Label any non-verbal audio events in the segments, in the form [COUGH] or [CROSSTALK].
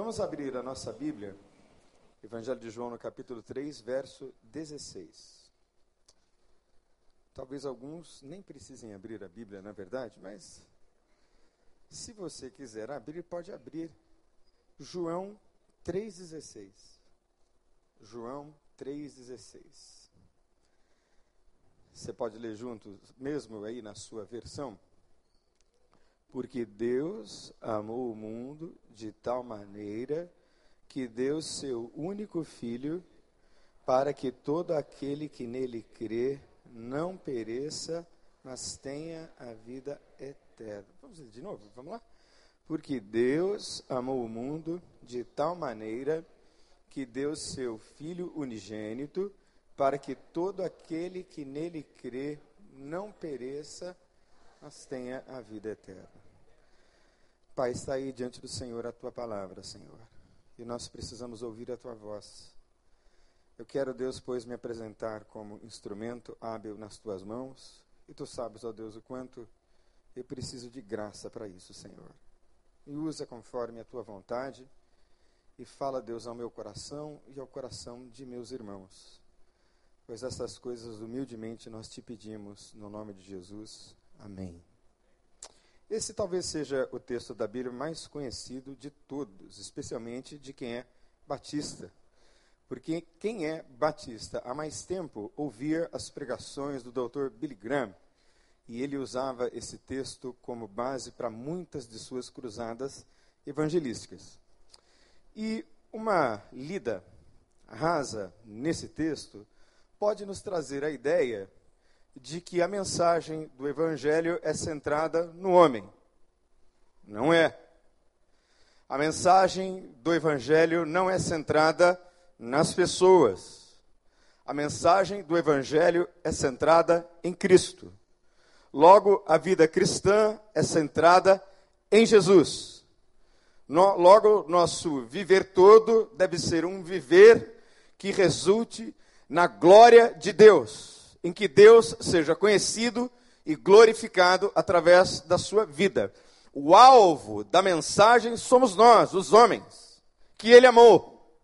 Vamos abrir a nossa Bíblia, Evangelho de João, no capítulo 3, verso 16. Talvez alguns nem precisem abrir a Bíblia, na verdade, mas se você quiser abrir, pode abrir. João 3,16. João 3,16. Você pode ler junto, mesmo aí na sua versão? Porque Deus amou o mundo de tal maneira que deu seu único filho para que todo aquele que nele crê não pereça, mas tenha a vida eterna. Vamos ler de novo? Vamos lá? Porque Deus amou o mundo de tal maneira que deu seu filho unigênito para que todo aquele que nele crê não pereça, mas tenha a vida eterna. Pai, está aí diante do Senhor a tua palavra, Senhor. E nós precisamos ouvir a tua voz. Eu quero, Deus, pois, me apresentar como instrumento hábil nas tuas mãos. E tu sabes, ó Deus, o quanto eu preciso de graça para isso, Senhor. E usa conforme a tua vontade. E fala, Deus, ao meu coração e ao coração de meus irmãos. Pois essas coisas humildemente nós te pedimos, no nome de Jesus. Amém. Esse talvez seja o texto da Bíblia mais conhecido de todos, especialmente de quem é batista. Porque quem é batista há mais tempo ouvia as pregações do Dr. Billy Graham, e ele usava esse texto como base para muitas de suas cruzadas evangelísticas. E uma lida rasa nesse texto pode nos trazer a ideia de que a mensagem do Evangelho é centrada no homem. Não é. A mensagem do Evangelho não é centrada nas pessoas. A mensagem do Evangelho é centrada em Cristo. Logo, a vida cristã é centrada em Jesus. No, logo, nosso viver todo deve ser um viver que resulte na glória de Deus em que Deus seja conhecido e glorificado através da sua vida. O alvo da mensagem somos nós, os homens, que Ele amou.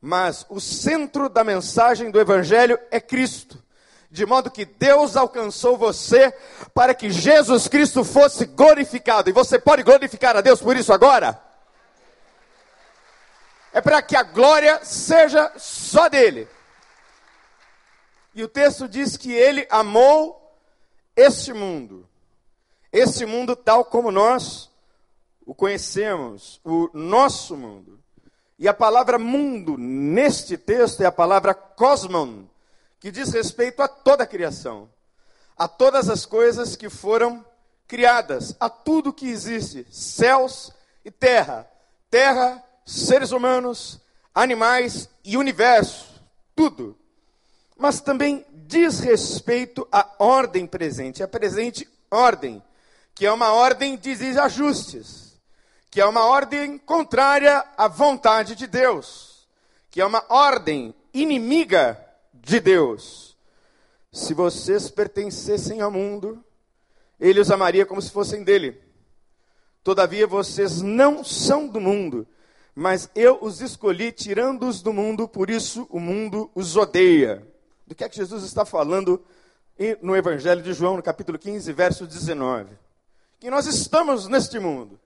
Mas o centro da mensagem do Evangelho é Cristo. De modo que Deus alcançou você para que Jesus Cristo fosse glorificado. E você pode glorificar a Deus por isso agora? É para que a glória seja só dele. E o texto diz que ele amou este mundo. Este mundo tal como nós o conhecemos, o nosso mundo. E a palavra mundo neste texto é a palavra cosmon, que diz respeito a toda a criação, a todas as coisas que foram criadas, a tudo que existe, céus e terra, terra, seres humanos, animais e universo, tudo mas também diz respeito à ordem presente, a presente ordem, que é uma ordem de desajustes, que é uma ordem contrária à vontade de Deus, que é uma ordem inimiga de Deus. Se vocês pertencessem ao mundo, ele os amaria como se fossem dele. Todavia vocês não são do mundo, mas eu os escolhi tirando-os do mundo, por isso o mundo os odeia do que é que Jesus está falando no Evangelho de João, no capítulo 15, verso 19. Que nós estamos neste mundo,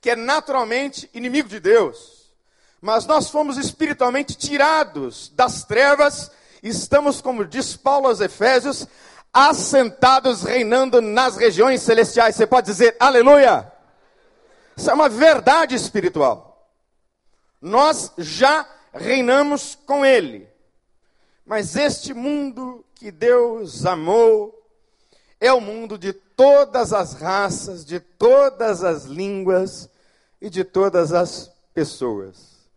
que é naturalmente inimigo de Deus, mas nós fomos espiritualmente tirados das trevas, e estamos, como diz Paulo aos Efésios, assentados reinando nas regiões celestiais. Você pode dizer aleluia? Isso é uma verdade espiritual. Nós já reinamos com Ele. Mas este mundo que Deus amou é o mundo de todas as raças, de todas as línguas e de todas as pessoas.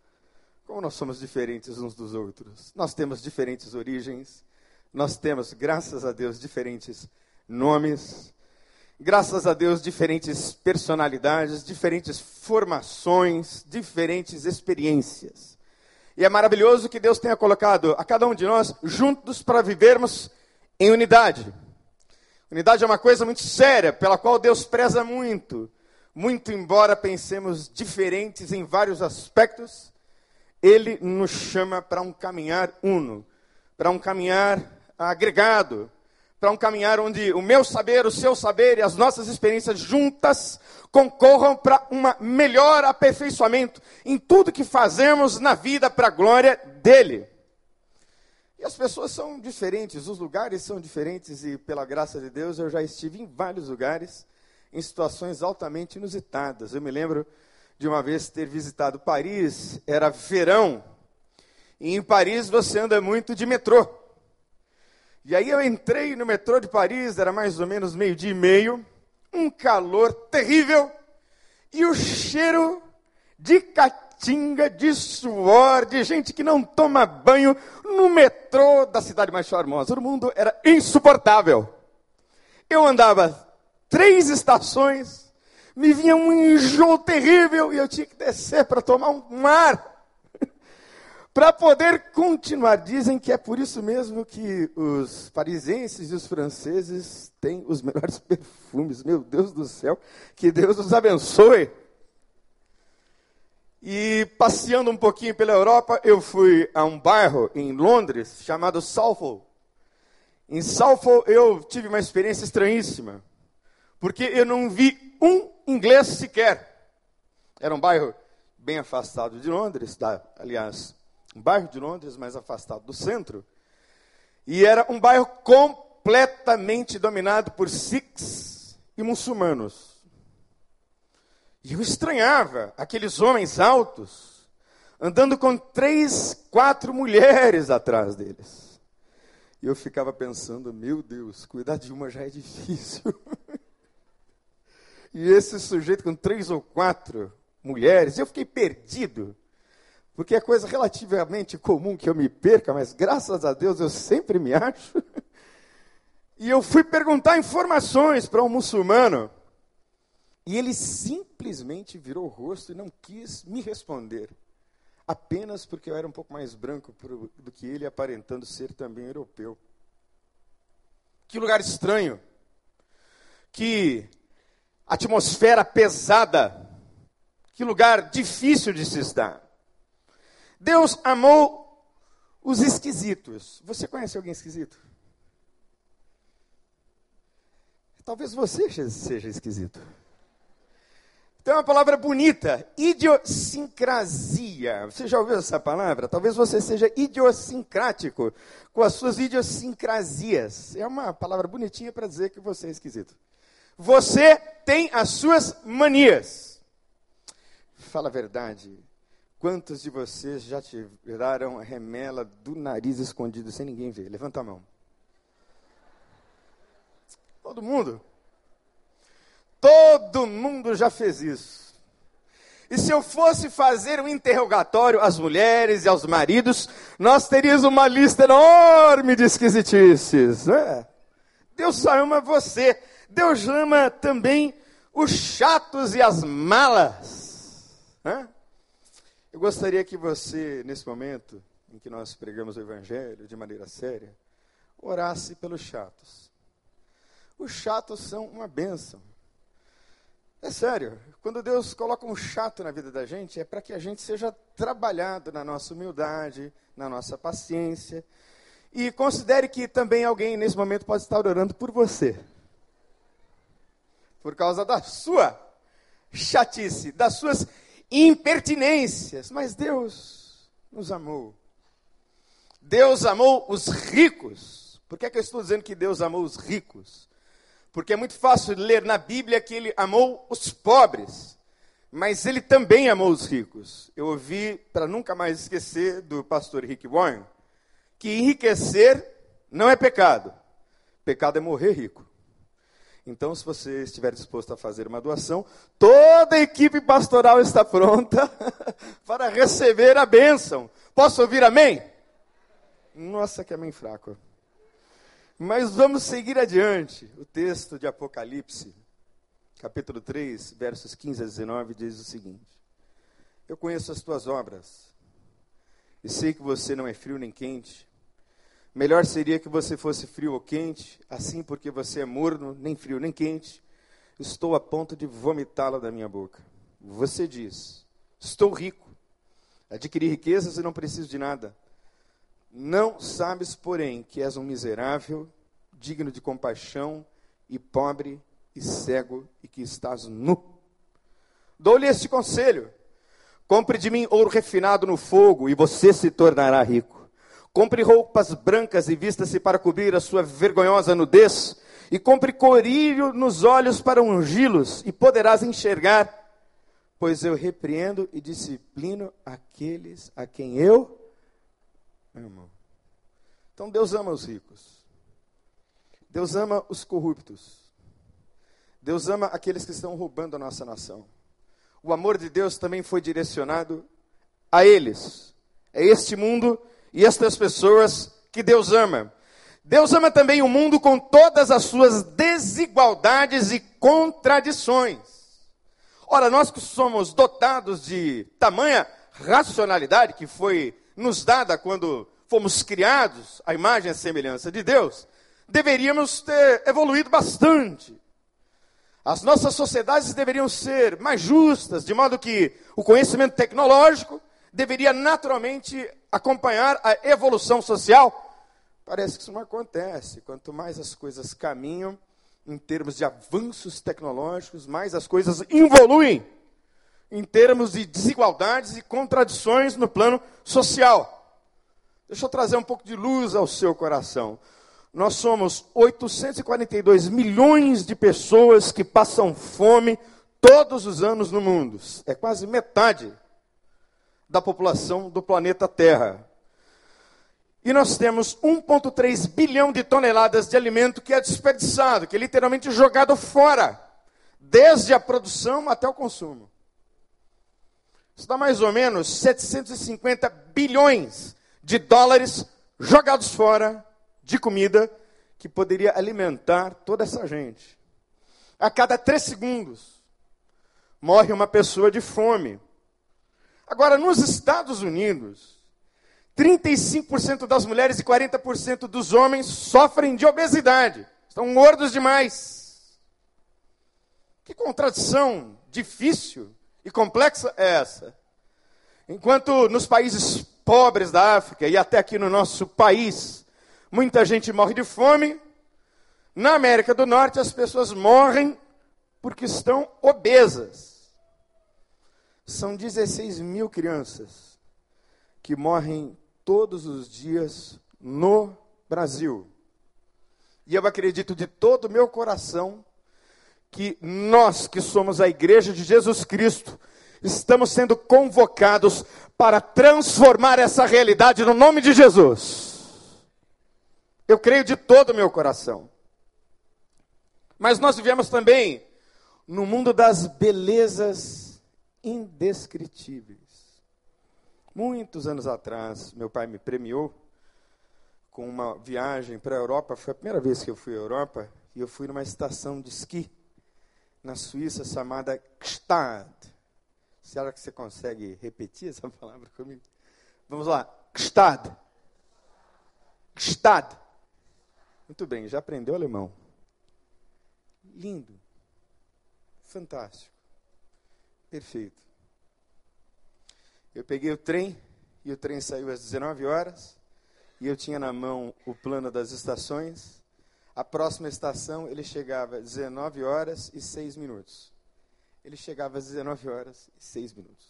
Como nós somos diferentes uns dos outros. Nós temos diferentes origens, nós temos, graças a Deus, diferentes nomes, graças a Deus, diferentes personalidades, diferentes formações, diferentes experiências. E é maravilhoso que Deus tenha colocado a cada um de nós juntos para vivermos em unidade. Unidade é uma coisa muito séria, pela qual Deus preza muito. muito embora pensemos diferentes em vários aspectos, ele nos chama para um caminhar uno, para um caminhar agregado, para um caminhar onde o meu saber, o seu saber e as nossas experiências juntas concorram para um melhor aperfeiçoamento em tudo que fazemos na vida para a glória dele. E as pessoas são diferentes, os lugares são diferentes, e pela graça de Deus eu já estive em vários lugares, em situações altamente inusitadas. Eu me lembro de uma vez ter visitado Paris, era verão, e em Paris você anda muito de metrô. E aí eu entrei no metrô de Paris, era mais ou menos meio-dia e meio, um calor terrível, e o cheiro de caatinga, de suor, de gente que não toma banho no metrô da cidade mais charmosa. O mundo era insuportável. Eu andava três estações, me vinha um enjoo terrível e eu tinha que descer para tomar um ar. Para poder continuar. Dizem que é por isso mesmo que os parisenses e os franceses têm os melhores [LAUGHS] perfumes. Meu Deus do céu, que Deus os abençoe. E passeando um pouquinho pela Europa, eu fui a um bairro em Londres chamado Southall. Em Southall eu tive uma experiência estranhíssima, porque eu não vi um inglês sequer. Era um bairro bem afastado de Londres, da, aliás, um bairro de Londres mais afastado do centro. E era um bairro completamente dominado por sikhs e muçulmanos. E eu estranhava aqueles homens altos andando com três, quatro mulheres atrás deles. E eu ficava pensando, meu Deus, cuidar de uma já é difícil. [LAUGHS] e esse sujeito com três ou quatro mulheres, eu fiquei perdido. Porque é coisa relativamente comum que eu me perca, mas graças a Deus eu sempre me acho. [LAUGHS] e eu fui perguntar informações para um muçulmano. E ele simplesmente virou o rosto e não quis me responder. Apenas porque eu era um pouco mais branco do que ele, aparentando ser também europeu. Que lugar estranho. Que atmosfera pesada. Que lugar difícil de se estar. Deus amou os esquisitos. Você conhece alguém esquisito? Talvez você seja esquisito. Tem uma palavra bonita, idiosincrasia. Você já ouviu essa palavra? Talvez você seja idiosincrático com as suas idiosincrasias. É uma palavra bonitinha para dizer que você é esquisito. Você tem as suas manias. Fala a verdade. Quantos de vocês já tiraram a remela do nariz escondido sem ninguém ver? Levanta a mão. Todo mundo. Todo mundo já fez isso. E se eu fosse fazer um interrogatório às mulheres e aos maridos, nós teríamos uma lista enorme de esquisitices. É. Deus ama você. Deus ama também os chatos e as malas. É? Eu gostaria que você, nesse momento em que nós pregamos o Evangelho de maneira séria, orasse pelos chatos. Os chatos são uma bênção. É sério, quando Deus coloca um chato na vida da gente, é para que a gente seja trabalhado na nossa humildade, na nossa paciência. E considere que também alguém nesse momento pode estar orando por você. Por causa da sua chatice, das suas impertinências. Mas Deus nos amou. Deus amou os ricos. Por que, é que eu estou dizendo que Deus amou os ricos? Porque é muito fácil ler na Bíblia que ele amou os pobres, mas ele também amou os ricos. Eu ouvi, para nunca mais esquecer, do pastor Rick Warren, que enriquecer não é pecado. Pecado é morrer rico. Então, se você estiver disposto a fazer uma doação, toda a equipe pastoral está pronta [LAUGHS] para receber a bênção. Posso ouvir amém? Nossa, que amém fraco. Mas vamos seguir adiante. O texto de Apocalipse, capítulo 3, versos 15 a 19, diz o seguinte: Eu conheço as tuas obras, e sei que você não é frio nem quente. Melhor seria que você fosse frio ou quente, assim porque você é morno, nem frio nem quente. estou a ponto de vomitá-la da minha boca. Você diz: Estou rico, adquiri riquezas e não preciso de nada. Não sabes, porém, que és um miserável, digno de compaixão, e pobre e cego, e que estás nu. Dou-lhe este conselho: compre de mim ouro refinado no fogo, e você se tornará rico. Compre roupas brancas e vista-se para cobrir a sua vergonhosa nudez, e compre corilho nos olhos para ungí-los, e poderás enxergar pois eu repreendo e disciplino aqueles a quem eu amo. Então Deus ama os ricos. Deus ama os corruptos. Deus ama aqueles que estão roubando a nossa nação. O amor de Deus também foi direcionado a eles. É este mundo e estas pessoas que Deus ama. Deus ama também o mundo com todas as suas desigualdades e contradições. Ora, nós que somos dotados de tamanha racionalidade que foi nos dada quando fomos criados à imagem e semelhança de Deus, deveríamos ter evoluído bastante. As nossas sociedades deveriam ser mais justas, de modo que o conhecimento tecnológico deveria naturalmente acompanhar a evolução social. Parece que isso não acontece. Quanto mais as coisas caminham, em termos de avanços tecnológicos, mais as coisas evoluem em termos de desigualdades e contradições no plano social. Deixa eu trazer um pouco de luz ao seu coração. Nós somos 842 milhões de pessoas que passam fome todos os anos no mundo. É quase metade da população do planeta Terra. E nós temos 1,3 bilhão de toneladas de alimento que é desperdiçado, que é literalmente jogado fora, desde a produção até o consumo. Isso dá mais ou menos 750 bilhões de dólares jogados fora de comida que poderia alimentar toda essa gente. A cada três segundos morre uma pessoa de fome. Agora, nos Estados Unidos, 35% das mulheres e 40% dos homens sofrem de obesidade. Estão gordos demais. Que contradição difícil e complexa é essa? Enquanto nos países pobres da África e até aqui no nosso país, muita gente morre de fome, na América do Norte as pessoas morrem porque estão obesas. São 16 mil crianças que morrem todos os dias no Brasil. E eu acredito de todo o meu coração que nós, que somos a igreja de Jesus Cristo, estamos sendo convocados para transformar essa realidade no nome de Jesus. Eu creio de todo o meu coração. Mas nós vivemos também no mundo das belezas indescritíveis. Muitos anos atrás, meu pai me premiou com uma viagem para a Europa. Foi a primeira vez que eu fui à Europa e eu fui numa estação de esqui na Suíça chamada Gstad. Será que você consegue repetir essa [LAUGHS] palavra comigo? Vamos lá. Gstad. Gstad. Muito bem, já aprendeu alemão. Lindo. Fantástico. Perfeito. Eu peguei o trem e o trem saiu às 19 horas e eu tinha na mão o plano das estações. A próxima estação ele chegava às 19 horas e 6 minutos. Ele chegava às 19 horas e 6 minutos.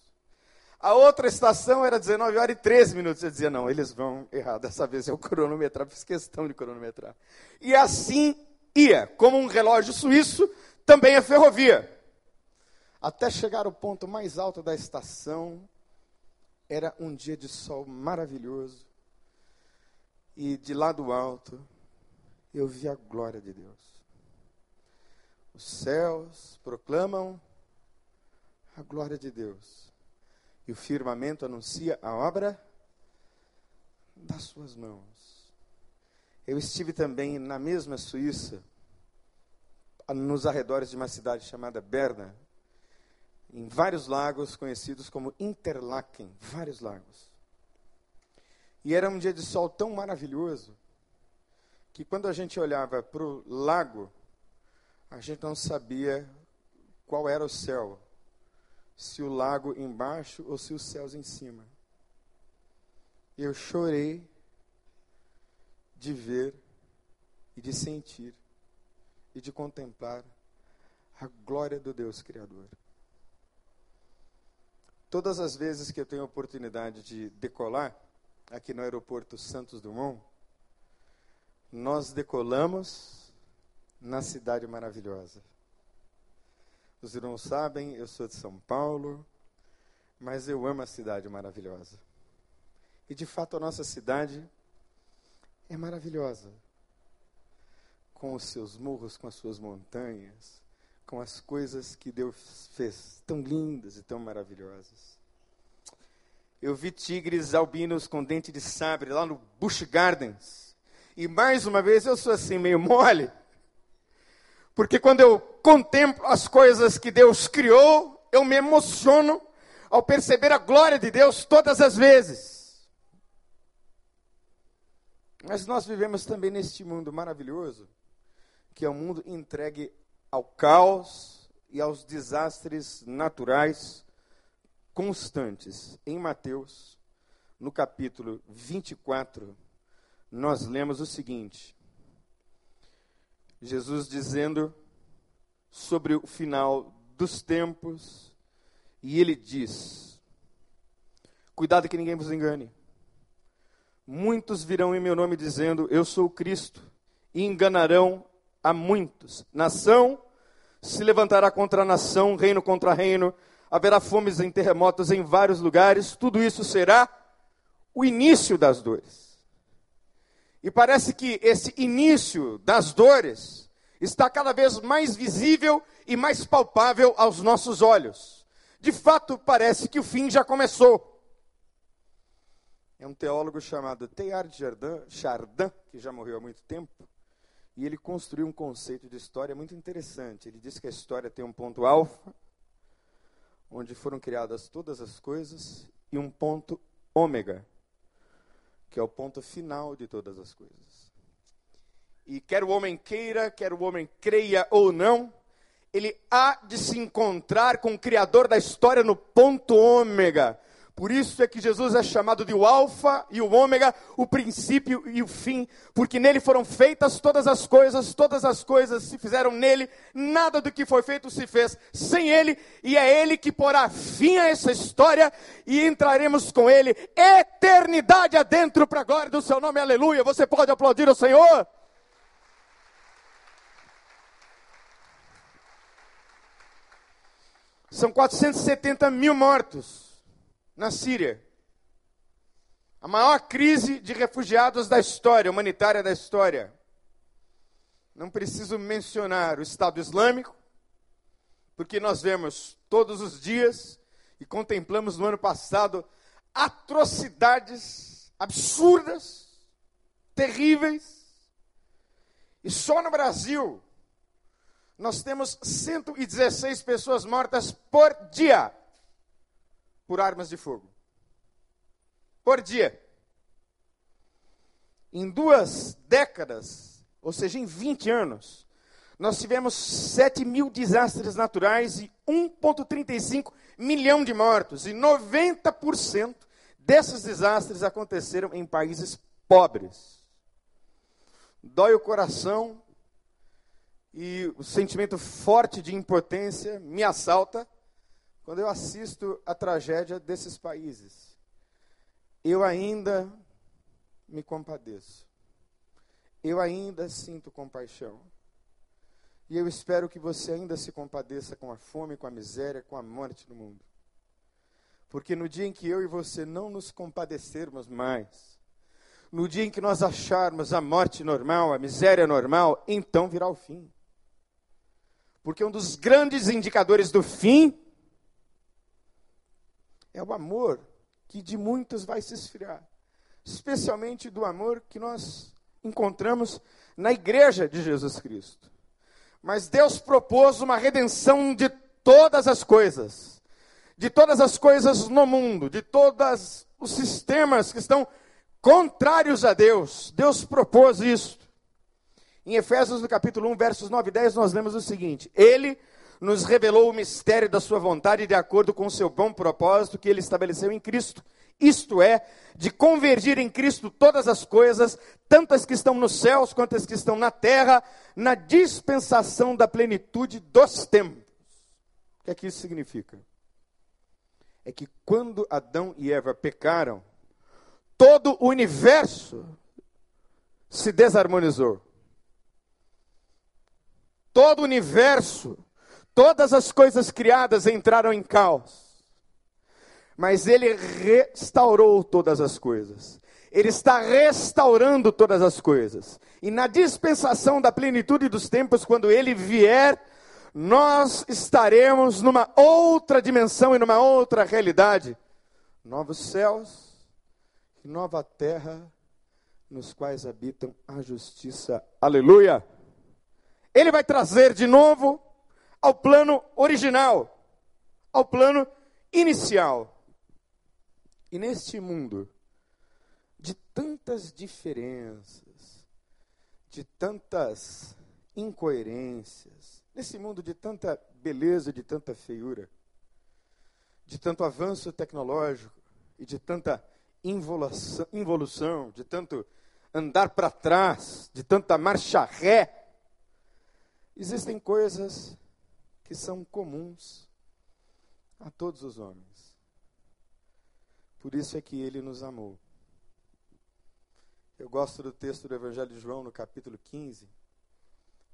A outra estação era 19 horas e 13 minutos. Eu dizia, não, eles vão errar. Dessa vez eu cronometrar, fiz questão de cronometrar. E assim ia, como um relógio suíço, também a ferrovia. Até chegar ao ponto mais alto da estação, era um dia de sol maravilhoso. E de lá do alto, eu vi a glória de Deus. Os céus proclamam a glória de Deus. E o firmamento anuncia a obra das suas mãos. Eu estive também na mesma Suíça, nos arredores de uma cidade chamada Berna, em vários lagos conhecidos como Interlaken, vários lagos. E era um dia de sol tão maravilhoso que quando a gente olhava para o lago, a gente não sabia qual era o céu, se o lago embaixo ou se os céus em cima. Eu chorei de ver e de sentir e de contemplar a glória do Deus Criador. Todas as vezes que eu tenho a oportunidade de decolar aqui no aeroporto Santos Dumont, nós decolamos na cidade maravilhosa. Os irmãos sabem, eu sou de São Paulo, mas eu amo a cidade maravilhosa. E de fato a nossa cidade é maravilhosa. Com os seus morros, com as suas montanhas, com as coisas que Deus fez tão lindas e tão maravilhosas. Eu vi tigres albinos com dente de sabre lá no Busch Gardens. E mais uma vez eu sou assim meio mole. Porque quando eu contemplo as coisas que Deus criou, eu me emociono ao perceber a glória de Deus todas as vezes. Mas nós vivemos também neste mundo maravilhoso, que é um mundo entregue ao caos e aos desastres naturais constantes. Em Mateus, no capítulo 24, nós lemos o seguinte: Jesus dizendo sobre o final dos tempos, e ele diz: Cuidado que ninguém vos engane. Muitos virão em meu nome dizendo: Eu sou o Cristo, e enganarão a muitos. Nação se levantará contra nação, reino contra reino, haverá fomes e terremotos em vários lugares, tudo isso será o início das dores. E parece que esse início das dores está cada vez mais visível e mais palpável aos nossos olhos. De fato, parece que o fim já começou. É um teólogo chamado Teilhard Chardin, que já morreu há muito tempo, e ele construiu um conceito de história muito interessante. Ele diz que a história tem um ponto alfa, onde foram criadas todas as coisas, e um ponto ômega, que é o ponto final de todas as coisas. E quer o homem queira, quer o homem creia ou não, ele há de se encontrar com o Criador da história no ponto ômega, por isso é que Jesus é chamado de o Alfa e o Ômega, o princípio e o fim, porque nele foram feitas todas as coisas, todas as coisas se fizeram nele, nada do que foi feito se fez sem ele, e é ele que porá fim a essa história e entraremos com ele eternidade adentro para a glória do seu nome, aleluia. Você pode aplaudir o Senhor? São 470 mil mortos na Síria. A maior crise de refugiados da história, humanitária da história. Não preciso mencionar o Estado Islâmico, porque nós vemos todos os dias e contemplamos no ano passado atrocidades absurdas, terríveis. E só no Brasil nós temos 116 pessoas mortas por dia por armas de fogo. Por dia. Em duas décadas, ou seja, em 20 anos, nós tivemos 7 mil desastres naturais e 1,35 milhão de mortos. E 90% desses desastres aconteceram em países pobres. Dói o coração e o sentimento forte de impotência me assalta quando eu assisto a tragédia desses países, eu ainda me compadeço. Eu ainda sinto compaixão. E eu espero que você ainda se compadeça com a fome, com a miséria, com a morte no mundo. Porque no dia em que eu e você não nos compadecermos mais, no dia em que nós acharmos a morte normal, a miséria normal, então virá o fim. Porque um dos grandes indicadores do fim é o amor que de muitos vai se esfriar, especialmente do amor que nós encontramos na igreja de Jesus Cristo. Mas Deus propôs uma redenção de todas as coisas, de todas as coisas no mundo, de todos os sistemas que estão contrários a Deus. Deus propôs isso. Em Efésios, no capítulo 1, versos 9 e 10, nós lemos o seguinte: Ele nos revelou o mistério da sua vontade de acordo com o seu bom propósito que ele estabeleceu em Cristo. Isto é, de convergir em Cristo todas as coisas, tanto as que estão nos céus quanto as que estão na terra, na dispensação da plenitude dos tempos. O que é que isso significa? É que quando Adão e Eva pecaram, todo o universo se desarmonizou. Todo o universo, todas as coisas criadas entraram em caos. Mas ele restaurou todas as coisas. Ele está restaurando todas as coisas. E na dispensação da plenitude dos tempos, quando ele vier, nós estaremos numa outra dimensão e numa outra realidade. Novos céus e nova terra, nos quais habitam a justiça. Aleluia! Ele vai trazer de novo ao plano original, ao plano inicial. E neste mundo de tantas diferenças, de tantas incoerências, nesse mundo de tanta beleza, de tanta feiura, de tanto avanço tecnológico e de tanta involução, involução de tanto andar para trás, de tanta marcha ré, Existem coisas que são comuns a todos os homens. Por isso é que ele nos amou. Eu gosto do texto do Evangelho de João, no capítulo 15,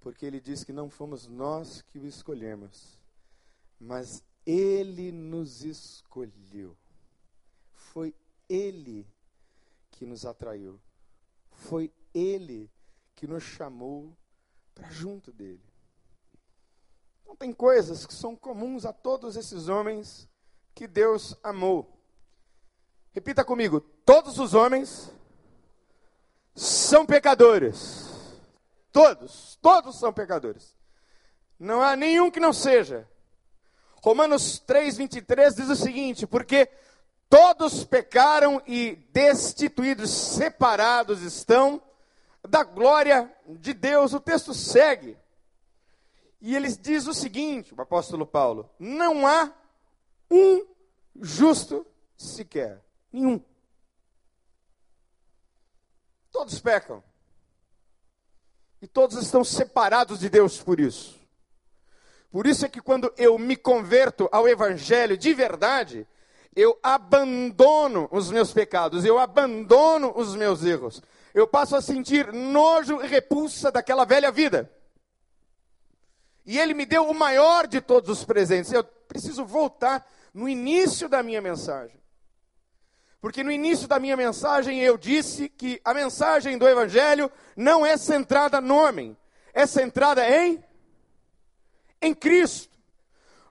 porque ele diz que não fomos nós que o escolhemos, mas ele nos escolheu. Foi ele que nos atraiu. Foi ele que nos chamou para junto dele. Então, tem coisas que são comuns a todos esses homens que Deus amou. Repita comigo: todos os homens são pecadores. Todos, todos são pecadores. Não há nenhum que não seja. Romanos 3:23 diz o seguinte: porque todos pecaram e destituídos, separados estão da glória de Deus. O texto segue. E ele diz o seguinte, o apóstolo Paulo: não há um justo sequer. Nenhum. Todos pecam. E todos estão separados de Deus por isso. Por isso é que quando eu me converto ao Evangelho de verdade, eu abandono os meus pecados, eu abandono os meus erros. Eu passo a sentir nojo e repulsa daquela velha vida. E ele me deu o maior de todos os presentes. Eu preciso voltar no início da minha mensagem. Porque no início da minha mensagem eu disse que a mensagem do Evangelho não é centrada no homem, é centrada em, em Cristo.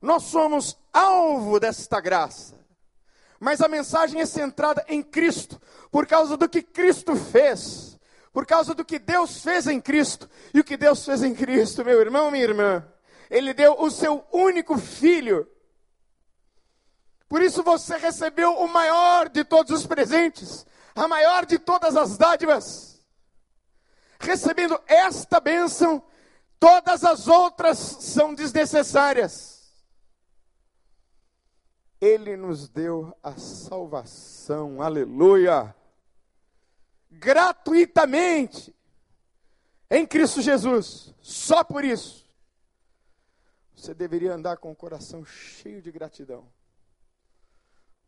Nós somos alvo desta graça. Mas a mensagem é centrada em Cristo, por causa do que Cristo fez por causa do que Deus fez em Cristo. E o que Deus fez em Cristo, meu irmão, minha irmã, Ele deu o seu único filho. Por isso você recebeu o maior de todos os presentes, a maior de todas as dádivas. Recebendo esta bênção, todas as outras são desnecessárias. Ele nos deu a salvação, aleluia gratuitamente em Cristo Jesus. Só por isso. Você deveria andar com o coração cheio de gratidão.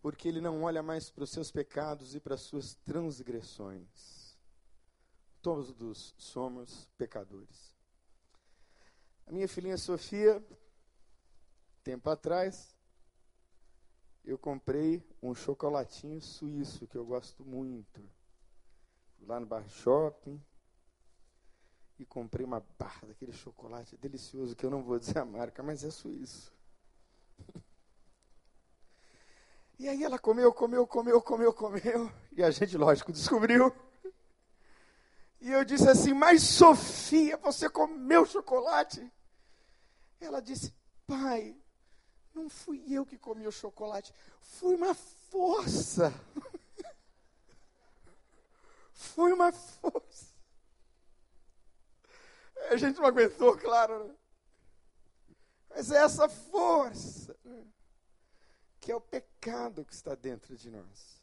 Porque Ele não olha mais para os seus pecados e para as suas transgressões. Todos somos pecadores. A minha filhinha Sofia, tempo atrás, eu comprei um chocolatinho suíço que eu gosto muito lá no bar shopping e comprei uma barra daquele chocolate delicioso que eu não vou dizer a marca, mas é suíço. E aí ela comeu, comeu, comeu, comeu, comeu, e a gente, lógico, descobriu. E eu disse assim: Mas Sofia, você comeu chocolate? Ela disse: Pai, não fui eu que comi o chocolate, fui uma força. Foi uma força. A gente não aguentou, claro. Né? Mas é essa força né? que é o pecado que está dentro de nós.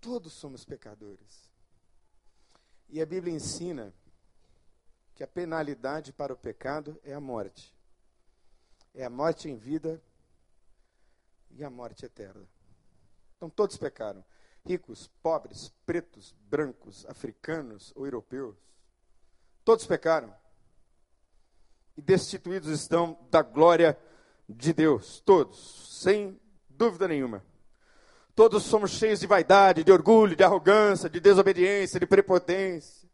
Todos somos pecadores. E a Bíblia ensina que a penalidade para o pecado é a morte. É a morte em vida e a morte eterna. Então todos pecaram. Ricos, pobres, pretos, brancos, africanos ou europeus. Todos pecaram. E destituídos estão da glória de Deus. Todos, sem dúvida nenhuma. Todos somos cheios de vaidade, de orgulho, de arrogância, de desobediência, de prepotência.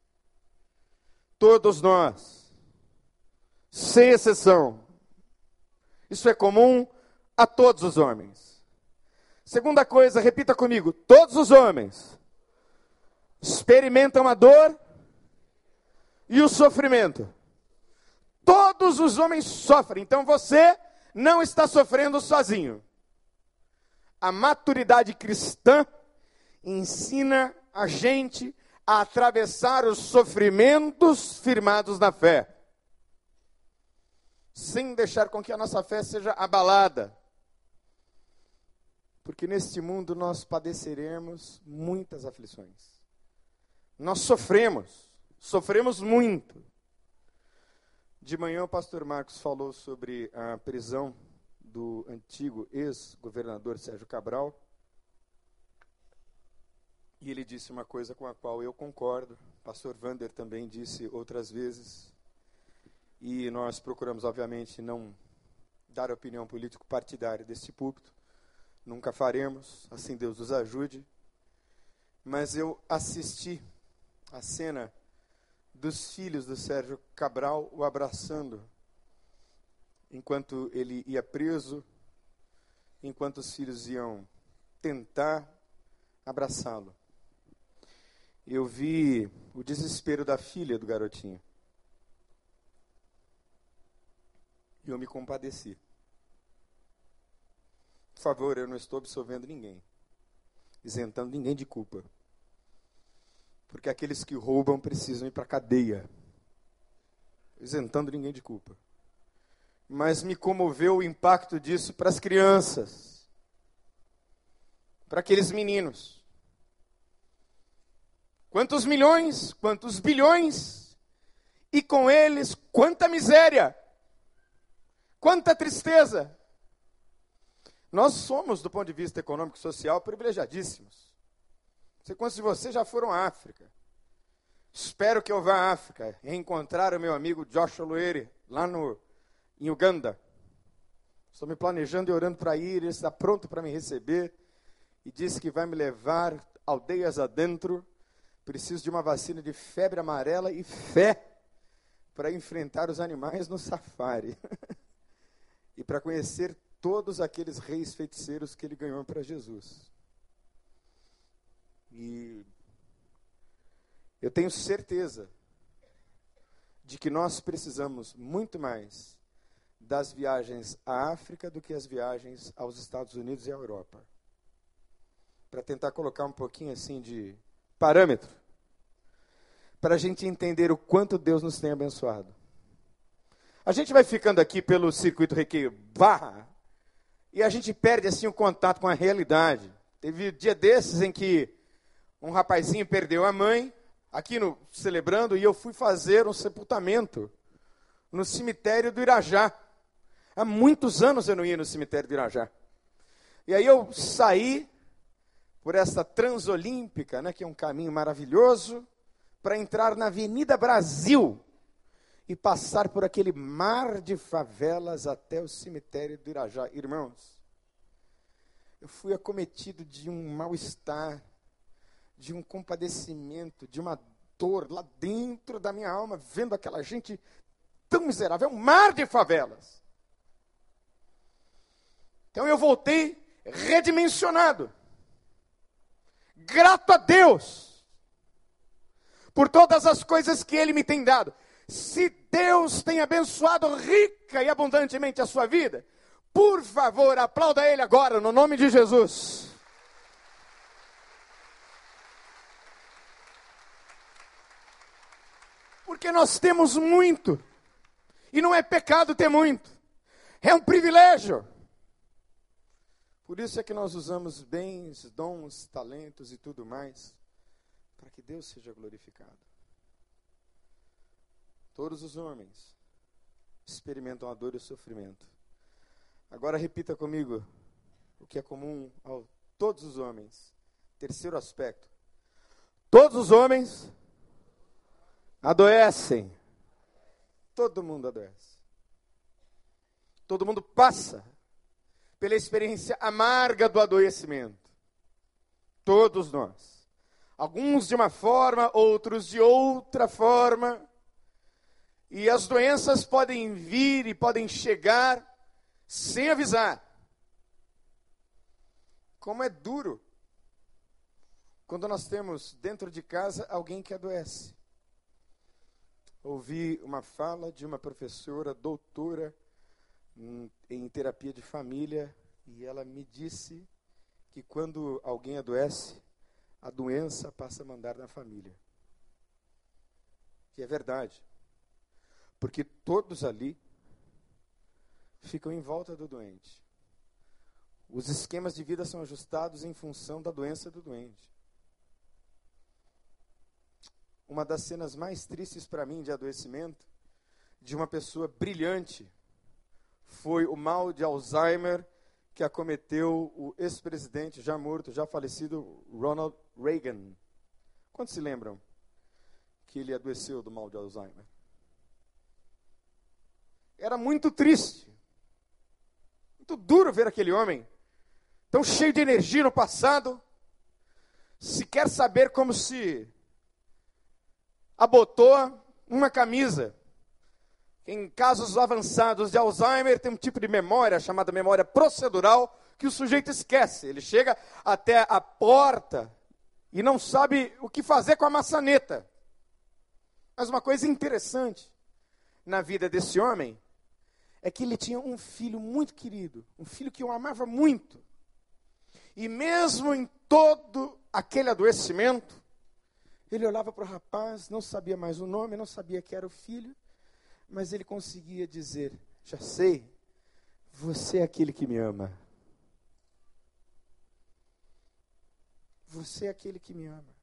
Todos nós, sem exceção. Isso é comum a todos os homens. Segunda coisa, repita comigo: todos os homens experimentam a dor e o sofrimento. Todos os homens sofrem, então você não está sofrendo sozinho. A maturidade cristã ensina a gente a atravessar os sofrimentos firmados na fé, sem deixar com que a nossa fé seja abalada. Porque neste mundo nós padeceremos muitas aflições. Nós sofremos, sofremos muito. De manhã o pastor Marcos falou sobre a prisão do antigo ex-governador Sérgio Cabral. E ele disse uma coisa com a qual eu concordo. Pastor Vander também disse outras vezes. E nós procuramos, obviamente, não dar opinião político-partidária deste púlpito. Nunca faremos, assim Deus nos ajude. Mas eu assisti a cena dos filhos do Sérgio Cabral o abraçando enquanto ele ia preso, enquanto os filhos iam tentar abraçá-lo. Eu vi o desespero da filha do garotinho. E eu me compadeci. Por favor, eu não estou absolvendo ninguém, isentando ninguém de culpa. Porque aqueles que roubam precisam ir para a cadeia, isentando ninguém de culpa. Mas me comoveu o impacto disso para as crianças, para aqueles meninos. Quantos milhões, quantos bilhões, e com eles quanta miséria, quanta tristeza. Nós somos, do ponto de vista econômico e social, privilegiadíssimos. Não sei quantos de vocês já foram à África. Espero que eu vá à África e encontrar o meu amigo Joshua Luere, lá no, em Uganda. Estou me planejando e orando para ir, ele está pronto para me receber e disse que vai me levar aldeias adentro. Preciso de uma vacina de febre amarela e fé para enfrentar os animais no safari. [LAUGHS] e para conhecer todos aqueles reis feiticeiros que ele ganhou para Jesus. E eu tenho certeza de que nós precisamos muito mais das viagens à África do que as viagens aos Estados Unidos e à Europa. Para tentar colocar um pouquinho assim de parâmetro, para a gente entender o quanto Deus nos tem abençoado. A gente vai ficando aqui pelo circuito Requeio Barra e a gente perde assim o contato com a realidade. Teve dia desses em que um rapazinho perdeu a mãe, aqui no celebrando, e eu fui fazer um sepultamento no cemitério do Irajá. Há muitos anos eu não ia no cemitério do Irajá. E aí eu saí por essa transolímpica, né, que é um caminho maravilhoso, para entrar na Avenida Brasil e passar por aquele mar de favelas até o cemitério do Irajá. Irmãos, eu fui acometido de um mal-estar, de um compadecimento, de uma dor lá dentro da minha alma, vendo aquela gente tão miserável, é um mar de favelas. Então eu voltei redimensionado, grato a Deus por todas as coisas que Ele me tem dado. Se Deus tem abençoado rica e abundantemente a sua vida, por favor, aplauda Ele agora, no nome de Jesus. Porque nós temos muito. E não é pecado ter muito. É um privilégio. Por isso é que nós usamos bens, dons, talentos e tudo mais, para que Deus seja glorificado. Todos os homens experimentam a dor e o sofrimento. Agora repita comigo o que é comum a todos os homens. Terceiro aspecto. Todos os homens adoecem. Todo mundo adoece. Todo mundo passa pela experiência amarga do adoecimento. Todos nós. Alguns de uma forma, outros de outra forma. E as doenças podem vir e podem chegar sem avisar. Como é duro quando nós temos dentro de casa alguém que adoece. Ouvi uma fala de uma professora, doutora em terapia de família, e ela me disse que quando alguém adoece, a doença passa a mandar na família. E é verdade. Porque todos ali ficam em volta do doente. Os esquemas de vida são ajustados em função da doença do doente. Uma das cenas mais tristes para mim de adoecimento de uma pessoa brilhante foi o mal de Alzheimer que acometeu o ex-presidente já morto, já falecido Ronald Reagan. Quantos se lembram que ele adoeceu do mal de Alzheimer? Era muito triste, muito duro ver aquele homem, tão cheio de energia no passado, se quer saber como se abotou uma camisa em casos avançados de Alzheimer, tem um tipo de memória chamada memória procedural que o sujeito esquece. Ele chega até a porta e não sabe o que fazer com a maçaneta. Mas uma coisa interessante na vida desse homem é que ele tinha um filho muito querido, um filho que o amava muito. E mesmo em todo aquele adoecimento, ele olhava para o rapaz, não sabia mais o nome, não sabia que era o filho, mas ele conseguia dizer: Já sei, você é aquele que me ama. Você é aquele que me ama.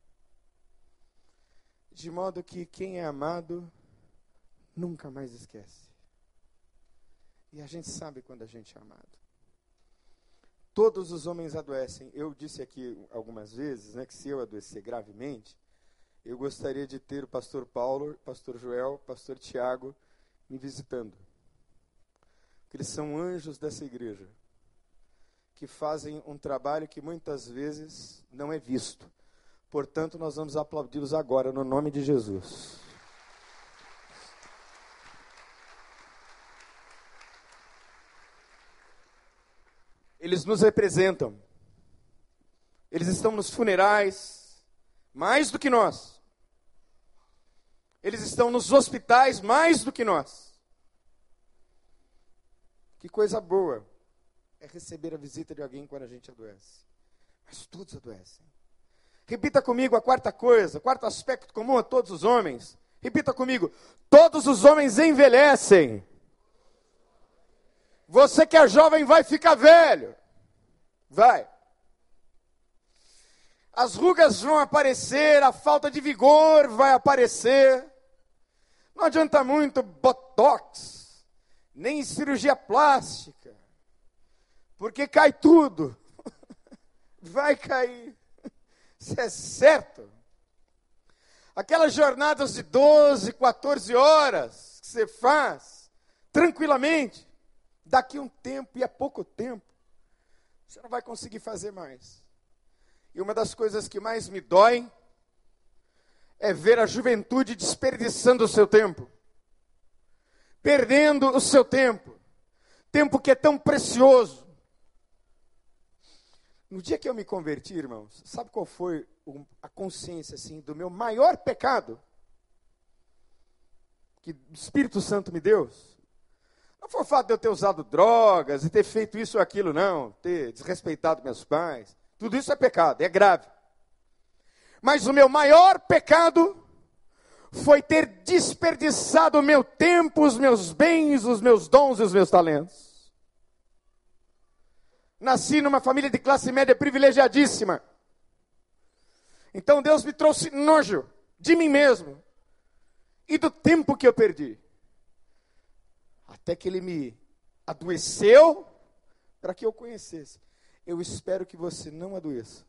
De modo que quem é amado nunca mais esquece. E a gente sabe quando a gente é amado. Todos os homens adoecem. Eu disse aqui algumas vezes né, que se eu adoecer gravemente, eu gostaria de ter o pastor Paulo, pastor Joel, pastor Tiago me visitando. Porque eles são anjos dessa igreja, que fazem um trabalho que muitas vezes não é visto. Portanto, nós vamos aplaudi-los agora, no nome de Jesus. Eles nos representam. Eles estão nos funerais, mais do que nós. Eles estão nos hospitais mais do que nós. Que coisa boa é receber a visita de alguém quando a gente adoece. Mas todos adoecem. Repita comigo a quarta coisa, quarto aspecto comum a todos os homens. Repita comigo: todos os homens envelhecem. Você que é jovem vai ficar velho. Vai. As rugas vão aparecer, a falta de vigor vai aparecer. Não adianta muito botox, nem cirurgia plástica, porque cai tudo. [LAUGHS] Vai cair. Isso é certo. Aquelas jornadas de 12, 14 horas que você faz tranquilamente, daqui um tempo e é pouco tempo, você não vai conseguir fazer mais. E uma das coisas que mais me dói é ver a juventude desperdiçando o seu tempo, perdendo o seu tempo, tempo que é tão precioso. No dia que eu me converti, irmãos, sabe qual foi a consciência assim do meu maior pecado? Que o Espírito Santo me deu? Não foi o fato de eu ter usado drogas e ter feito isso ou aquilo, não, ter desrespeitado meus pais. Tudo isso é pecado, é grave. Mas o meu maior pecado foi ter desperdiçado o meu tempo, os meus bens, os meus dons e os meus talentos. Nasci numa família de classe média privilegiadíssima. Então Deus me trouxe nojo de mim mesmo e do tempo que eu perdi. Até que Ele me adoeceu para que eu conhecesse. Eu espero que você não adoeça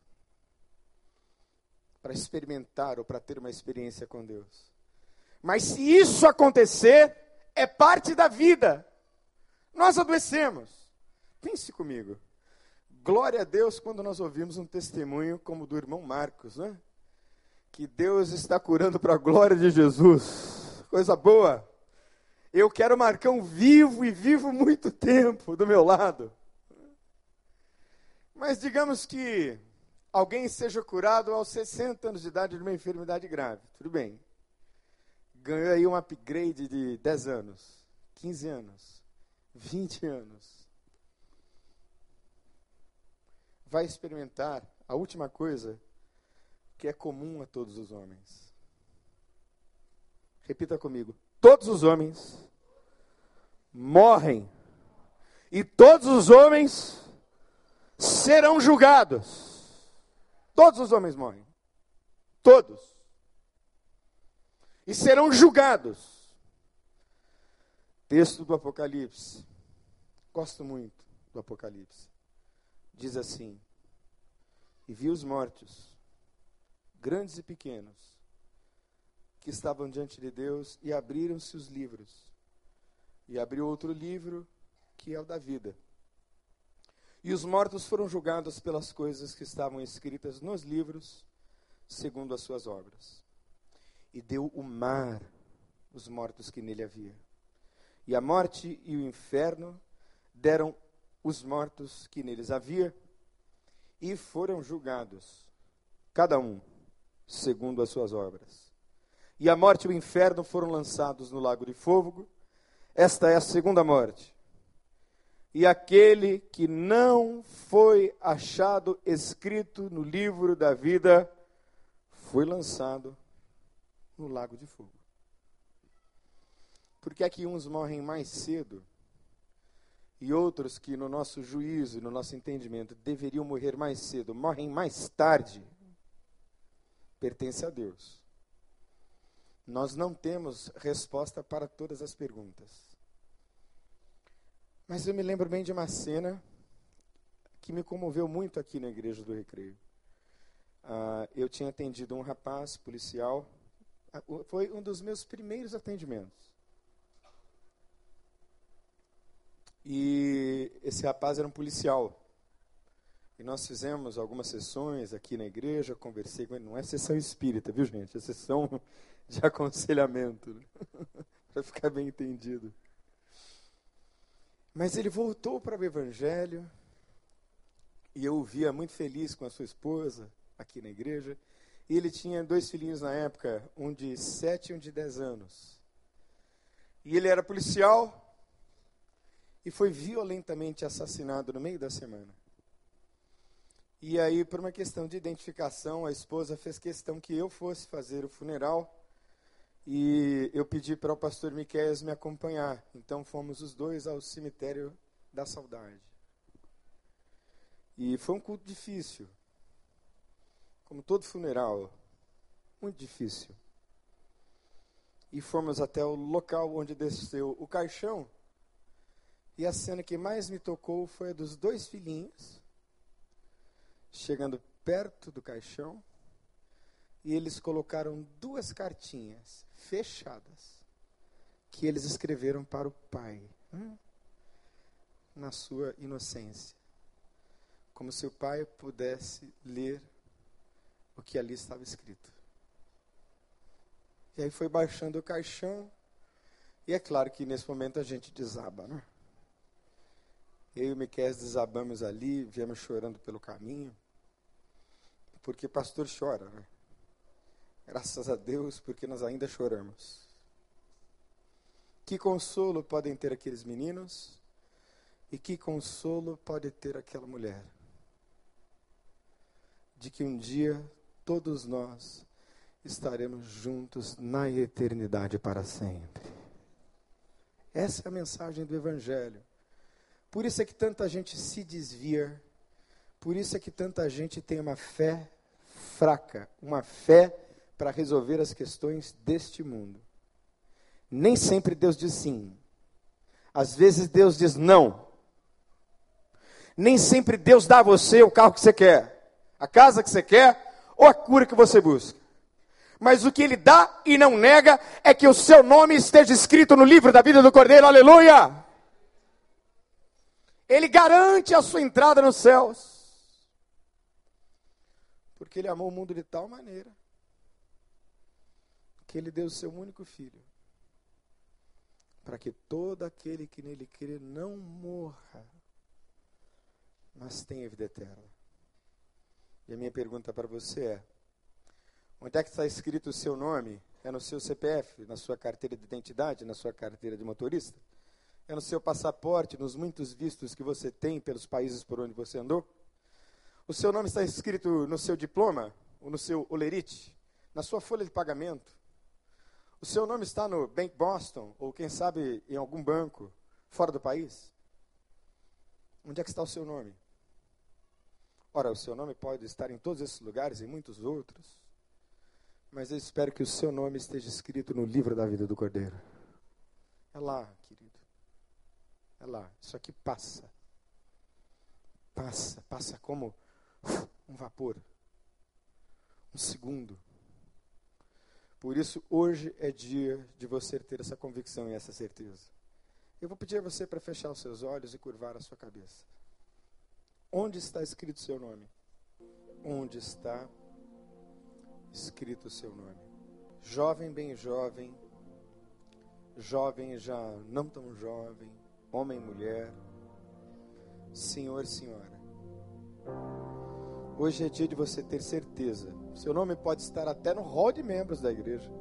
para experimentar ou para ter uma experiência com Deus. Mas se isso acontecer, é parte da vida. Nós adoecemos. Pense comigo. Glória a Deus quando nós ouvimos um testemunho como do irmão Marcos, né? Que Deus está curando para a glória de Jesus. Coisa boa. Eu quero Marcão vivo e vivo muito tempo do meu lado. Mas digamos que alguém seja curado aos 60 anos de idade de uma enfermidade grave. Tudo bem. Ganhou aí um upgrade de 10 anos, 15 anos, 20 anos. Vai experimentar a última coisa que é comum a todos os homens. Repita comigo. Todos os homens morrem. E todos os homens serão julgados. Todos os homens morrem. Todos. E serão julgados. Texto do Apocalipse. Gosto muito do Apocalipse. Diz assim: E vi os mortos, grandes e pequenos, que estavam diante de Deus, e abriram-se os livros. E abriu outro livro, que é o da vida. E os mortos foram julgados pelas coisas que estavam escritas nos livros, segundo as suas obras. E deu o mar os mortos que nele havia. E a morte e o inferno deram os mortos que neles havia, e foram julgados, cada um, segundo as suas obras. E a morte e o inferno foram lançados no lago de fogo. Esta é a segunda morte e aquele que não foi achado escrito no livro da vida foi lançado no lago de fogo. Porque aqui uns morrem mais cedo e outros que no nosso juízo, no nosso entendimento, deveriam morrer mais cedo, morrem mais tarde, pertence a Deus. Nós não temos resposta para todas as perguntas. Mas eu me lembro bem de uma cena que me comoveu muito aqui na igreja do Recreio. Uh, eu tinha atendido um rapaz policial, uh, foi um dos meus primeiros atendimentos. E esse rapaz era um policial. E nós fizemos algumas sessões aqui na igreja, conversei com ele. Não é sessão espírita, viu, gente? É sessão de aconselhamento. Né? [LAUGHS] Para ficar bem entendido. Mas ele voltou para o Evangelho, e eu o via muito feliz com a sua esposa aqui na igreja. E ele tinha dois filhinhos na época, um de sete e um de dez anos. E ele era policial e foi violentamente assassinado no meio da semana. E aí, por uma questão de identificação, a esposa fez questão que eu fosse fazer o funeral e eu pedi para o pastor Miquel me acompanhar. Então fomos os dois ao cemitério da saudade. E foi um culto difícil. Como todo funeral, muito difícil. E fomos até o local onde desceu o caixão. E a cena que mais me tocou foi a dos dois filhinhos chegando perto do caixão e eles colocaram duas cartinhas fechadas que eles escreveram para o pai, hum, na sua inocência, como se o pai pudesse ler o que ali estava escrito. E aí foi baixando o caixão, e é claro que nesse momento a gente desaba, né? Eu e o Miquel desabamos ali, viemos chorando pelo caminho, porque pastor chora, né? Graças a Deus, porque nós ainda choramos. Que consolo podem ter aqueles meninos e que consolo pode ter aquela mulher? De que um dia todos nós estaremos juntos na eternidade para sempre. Essa é a mensagem do Evangelho. Por isso é que tanta gente se desvia, por isso é que tanta gente tem uma fé fraca, uma fé para resolver as questões deste mundo. Nem sempre Deus diz sim. Às vezes Deus diz não. Nem sempre Deus dá a você o carro que você quer, a casa que você quer ou a cura que você busca. Mas o que ele dá e não nega é que o seu nome esteja escrito no livro da vida do Cordeiro, aleluia! Ele garante a sua entrada nos céus. Porque ele amou o mundo de tal maneira que ele deu o seu único filho para que todo aquele que nele crê não morra, mas tenha vida eterna. E a minha pergunta para você é: onde é que está escrito o seu nome? É no seu CPF, na sua carteira de identidade, na sua carteira de motorista? É no seu passaporte, nos muitos vistos que você tem pelos países por onde você andou? O seu nome está escrito no seu diploma, ou no seu olerite, na sua folha de pagamento? O seu nome está no Bank Boston, ou quem sabe em algum banco fora do país? Onde é que está o seu nome? Ora, o seu nome pode estar em todos esses lugares e muitos outros, mas eu espero que o seu nome esteja escrito no livro da vida do Cordeiro. É lá, querido. É lá. Isso aqui passa. Passa, passa como um vapor. Um segundo. Por isso, hoje é dia de você ter essa convicção e essa certeza. Eu vou pedir a você para fechar os seus olhos e curvar a sua cabeça. Onde está escrito o seu nome? Onde está escrito o seu nome? Jovem, bem jovem, jovem já não tão jovem, homem, mulher, senhor, senhora. Hoje é dia de você ter certeza. Seu nome pode estar até no hall de membros da igreja.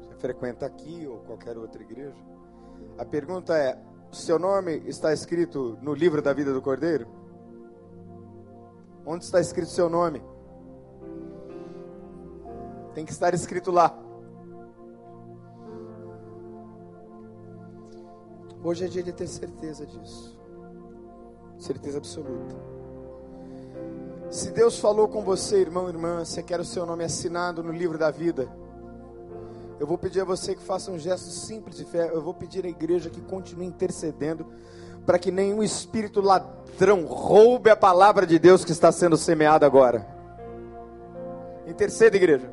Você frequenta aqui ou qualquer outra igreja. A pergunta é: seu nome está escrito no livro da vida do Cordeiro? Onde está escrito seu nome? Tem que estar escrito lá. Hoje é dia de ter certeza disso. Certeza absoluta. Se Deus falou com você, irmão, irmã, você quer o seu nome assinado no livro da vida eu vou pedir a você que faça um gesto simples de fé. Eu vou pedir à igreja que continue intercedendo para que nenhum espírito ladrão roube a palavra de Deus que está sendo semeada agora. Interceda, igreja.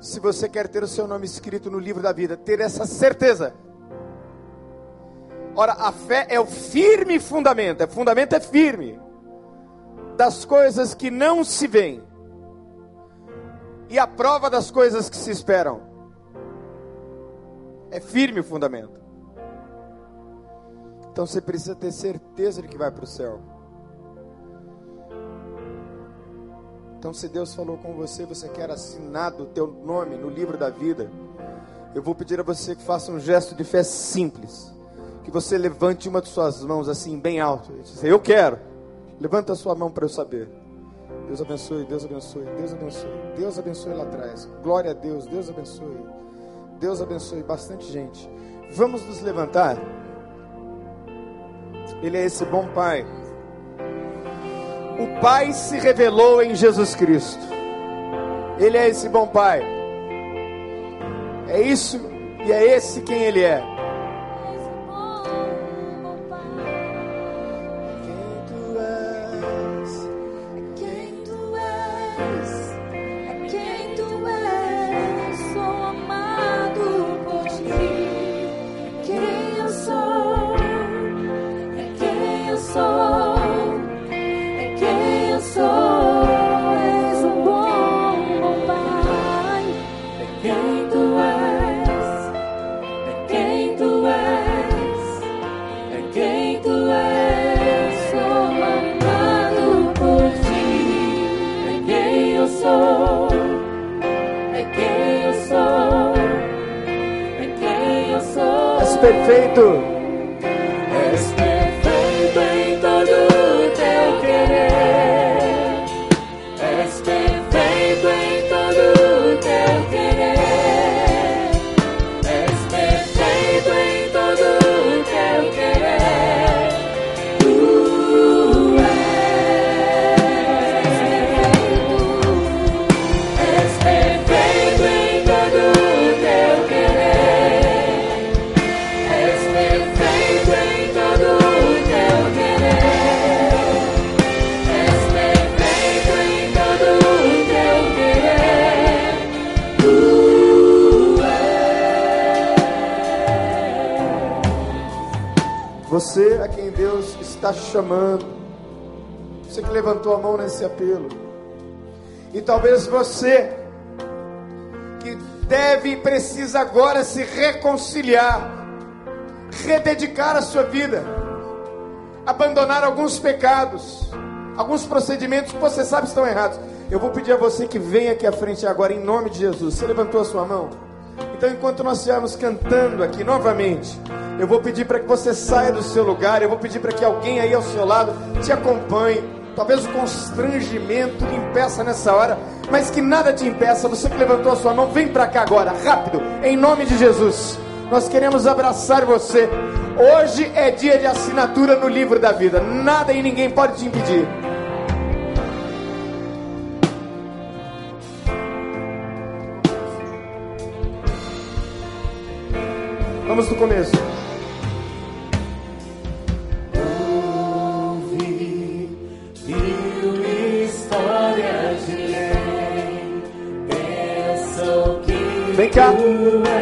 Se você quer ter o seu nome escrito no livro da vida, ter essa certeza. Ora, a fé é o firme fundamento, é fundamento é firme das coisas que não se veem e a prova das coisas que se esperam. É firme o fundamento. Então você precisa ter certeza de que vai para o céu. Então, se Deus falou com você, você quer assinado o teu nome no livro da vida, eu vou pedir a você que faça um gesto de fé simples. Que você levante uma de suas mãos assim, bem alto. E diz, eu quero. Levanta a sua mão para eu saber. Deus abençoe, Deus abençoe, Deus abençoe. Deus abençoe lá atrás. Glória a Deus, Deus abençoe. Deus abençoe bastante gente. Vamos nos levantar. Ele é esse bom Pai. O Pai se revelou em Jesus Cristo. Ele é esse bom Pai. É isso e é esse quem Ele é. Chamando. Você que levantou a mão nesse apelo. E talvez você que deve e precisa agora se reconciliar, rededicar a sua vida, abandonar alguns pecados, alguns procedimentos que você sabe estão errados. Eu vou pedir a você que venha aqui à frente agora em nome de Jesus. Você levantou a sua mão? Então, enquanto nós estivermos cantando aqui novamente, eu vou pedir para que você saia do seu lugar, eu vou pedir para que alguém aí ao seu lado te acompanhe. Talvez o constrangimento lhe impeça nessa hora, mas que nada te impeça. Você que levantou a sua mão, vem para cá agora, rápido, em nome de Jesus. Nós queremos abraçar você. Hoje é dia de assinatura no livro da vida. Nada e ninguém pode te impedir. Vamos do começo. Que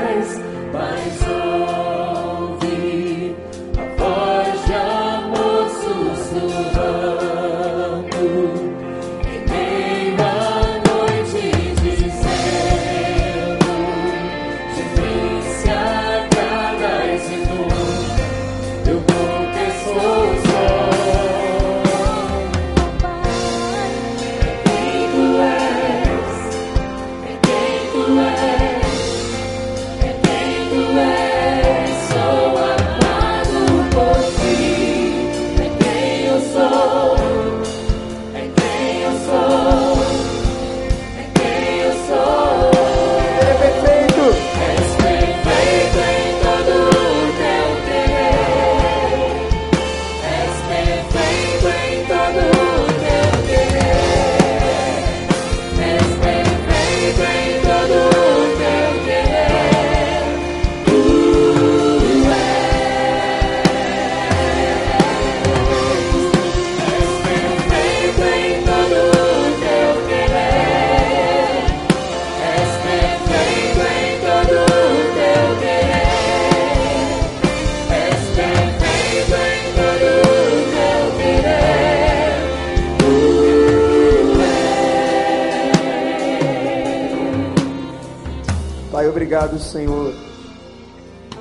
Pai, obrigado, Senhor,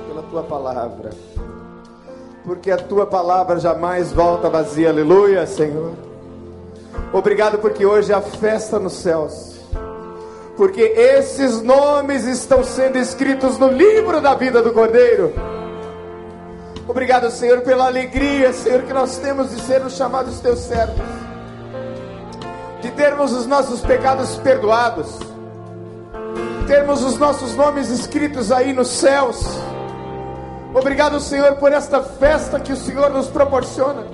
pela tua palavra. Porque a tua palavra jamais volta vazia. Aleluia, Senhor. Obrigado porque hoje há festa nos céus. Porque esses nomes estão sendo escritos no livro da vida do Cordeiro. Obrigado, Senhor, pela alegria, Senhor, que nós temos de sermos chamados teus servos. De termos os nossos pecados perdoados termos os nossos nomes escritos aí nos céus. Obrigado, Senhor, por esta festa que o Senhor nos proporciona.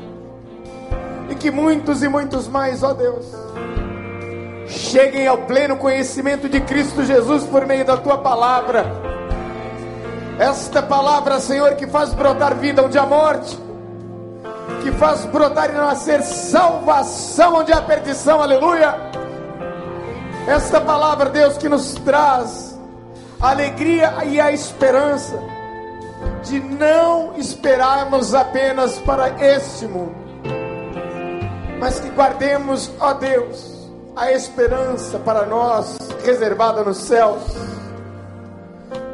E que muitos e muitos mais, ó Deus, cheguem ao pleno conhecimento de Cristo Jesus por meio da tua palavra. Esta palavra, Senhor, que faz brotar vida onde há morte, que faz brotar e nascer salvação onde há perdição, aleluia. Esta palavra, Deus, que nos traz a alegria e a esperança de não esperarmos apenas para este mundo, mas que guardemos, ó Deus, a esperança para nós reservada nos céus.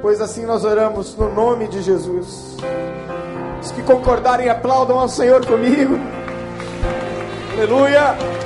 Pois assim nós oramos no nome de Jesus. Os que concordarem, aplaudam ao Senhor comigo. Aleluia.